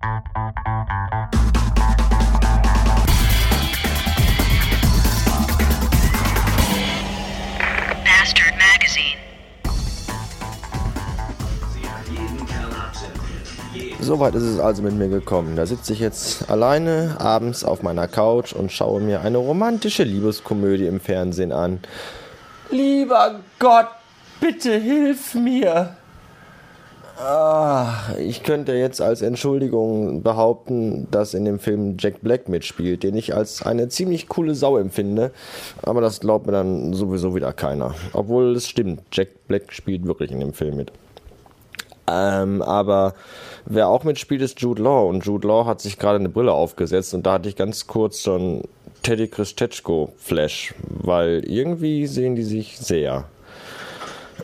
Bastard Magazine. Soweit ist es also mit mir gekommen. Da sitze ich jetzt alleine abends auf meiner Couch und schaue mir eine romantische Liebeskomödie im Fernsehen an. Lieber Gott, bitte hilf mir! Ah, ich könnte jetzt als Entschuldigung behaupten, dass in dem Film Jack Black mitspielt, den ich als eine ziemlich coole Sau empfinde. Aber das glaubt mir dann sowieso wieder keiner. Obwohl es stimmt, Jack Black spielt wirklich in dem Film mit. Ähm, aber wer auch mitspielt, ist Jude Law. Und Jude Law hat sich gerade eine Brille aufgesetzt und da hatte ich ganz kurz schon Teddy Christetschko Flash, weil irgendwie sehen die sich sehr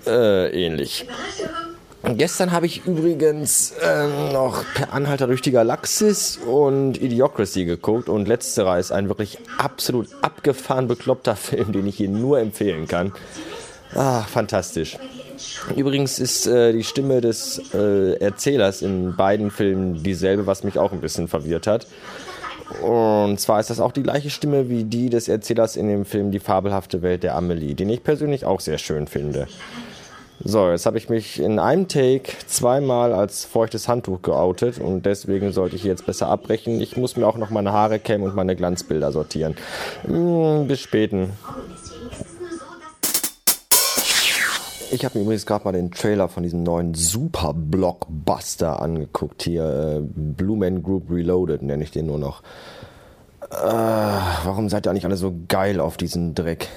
äh, ähnlich. Gestern habe ich übrigens äh, noch Per Anhalter durch die Galaxis und Idiocracy geguckt und letzterer ist ein wirklich absolut abgefahren bekloppter Film, den ich hier nur empfehlen kann. Ah, fantastisch. Übrigens ist äh, die Stimme des äh, Erzählers in beiden Filmen dieselbe, was mich auch ein bisschen verwirrt hat. Und zwar ist das auch die gleiche Stimme wie die des Erzählers in dem Film Die fabelhafte Welt der Amelie, den ich persönlich auch sehr schön finde. So, jetzt habe ich mich in einem Take zweimal als feuchtes Handtuch geoutet und deswegen sollte ich jetzt besser abbrechen. Ich muss mir auch noch meine Haare kämmen und meine Glanzbilder sortieren. Hm, bis späten. Ich habe mir übrigens gerade mal den Trailer von diesem neuen Super-Blockbuster angeguckt. Hier, äh, Blue Man Group Reloaded nenne ich den nur noch. Äh, warum seid ihr eigentlich alle so geil auf diesen Dreck?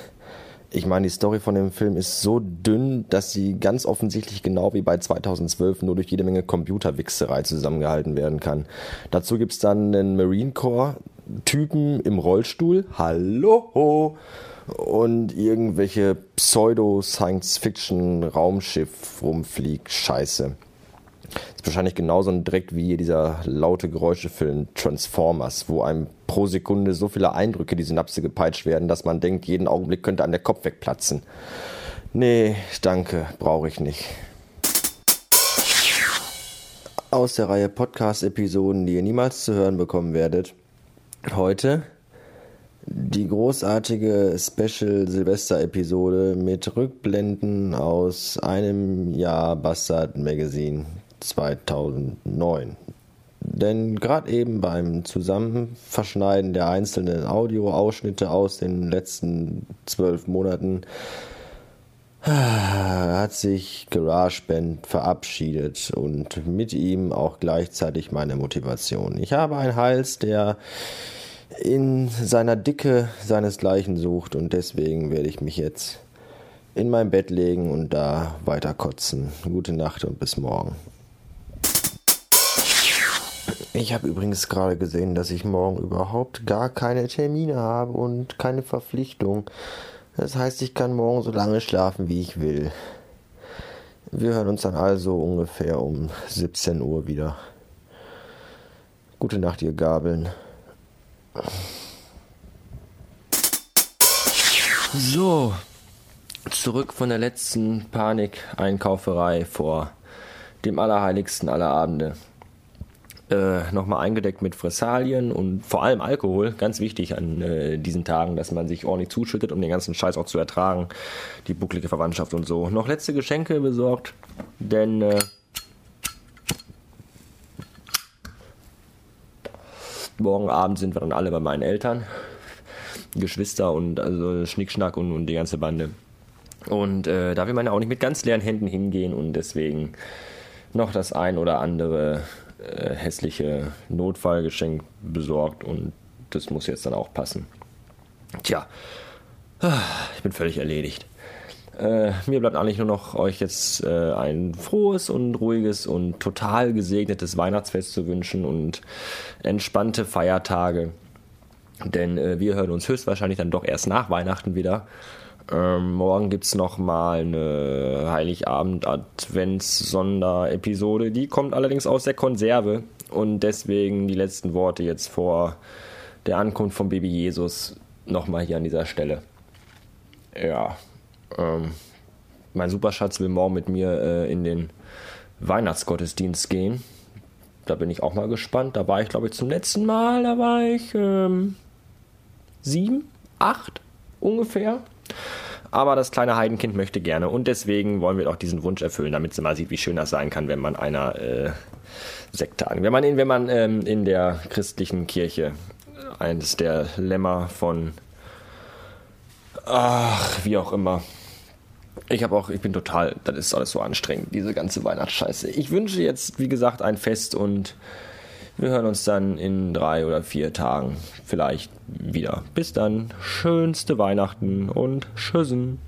Ich meine, die Story von dem Film ist so dünn, dass sie ganz offensichtlich genau wie bei 2012 nur durch jede Menge Computerwichserei zusammengehalten werden kann. Dazu gibt's dann einen Marine Corps Typen im Rollstuhl. Hallo! Und irgendwelche Pseudo-Science-Fiction-Raumschiff rumfliegt. Scheiße. Ist wahrscheinlich genauso ein Dreck wie dieser laute Geräuschefilm Transformers, wo einem pro Sekunde so viele Eindrücke die Synapse gepeitscht werden, dass man denkt, jeden Augenblick könnte einem der Kopf wegplatzen. Nee, danke, brauche ich nicht. Aus der Reihe Podcast-Episoden, die ihr niemals zu hören bekommen werdet. Heute die großartige Special-Silvester-Episode mit Rückblenden aus einem Jahr Bastard Magazine 2009. Denn gerade eben beim Zusammenverschneiden der einzelnen Audioausschnitte aus den letzten zwölf Monaten hat sich GarageBand verabschiedet und mit ihm auch gleichzeitig meine Motivation. Ich habe einen Hals, der in seiner Dicke seinesgleichen sucht und deswegen werde ich mich jetzt in mein Bett legen und da weiter kotzen. Gute Nacht und bis morgen. Ich habe übrigens gerade gesehen, dass ich morgen überhaupt gar keine Termine habe und keine Verpflichtung. Das heißt, ich kann morgen so lange schlafen, wie ich will. Wir hören uns dann also ungefähr um 17 Uhr wieder. Gute Nacht, ihr Gabeln. So, zurück von der letzten Panik-Einkauferei vor dem allerheiligsten aller Abende. Äh, nochmal eingedeckt mit Fressalien und vor allem Alkohol. Ganz wichtig an äh, diesen Tagen, dass man sich ordentlich zuschüttet, um den ganzen Scheiß auch zu ertragen. Die bucklige Verwandtschaft und so. Noch letzte Geschenke besorgt, denn äh, morgen Abend sind wir dann alle bei meinen Eltern. Geschwister und also Schnickschnack und, und die ganze Bande. Und äh, da will man ja auch nicht mit ganz leeren Händen hingehen und deswegen noch das ein oder andere äh, hässliche Notfallgeschenk besorgt und das muss jetzt dann auch passen. Tja, ich bin völlig erledigt. Äh, mir bleibt eigentlich nur noch euch jetzt äh, ein frohes und ruhiges und total gesegnetes Weihnachtsfest zu wünschen und entspannte Feiertage. Denn äh, wir hören uns höchstwahrscheinlich dann doch erst nach Weihnachten wieder. Ähm, morgen gibt es nochmal eine Heiligabend-Advents-Sonderepisode. Die kommt allerdings aus der Konserve. Und deswegen die letzten Worte jetzt vor der Ankunft von Baby Jesus nochmal hier an dieser Stelle. Ja, ähm, mein Superschatz will morgen mit mir äh, in den Weihnachtsgottesdienst gehen. da bin ich auch mal gespannt. Da war ich, glaube ich, zum letzten Mal, da war ich ähm, sieben, acht ungefähr. Aber das kleine Heidenkind möchte gerne und deswegen wollen wir auch diesen Wunsch erfüllen, damit sie mal sieht, wie schön das sein kann, wenn man einer äh, Sekte an, wenn man in, wenn man ähm, in der christlichen Kirche eines der Lämmer von ach wie auch immer. Ich habe auch, ich bin total, das ist alles so anstrengend, diese ganze Weihnachtsscheiße. Ich wünsche jetzt, wie gesagt, ein Fest und wir hören uns dann in drei oder vier Tagen vielleicht wieder. Bis dann, schönste Weihnachten und Tschüssen.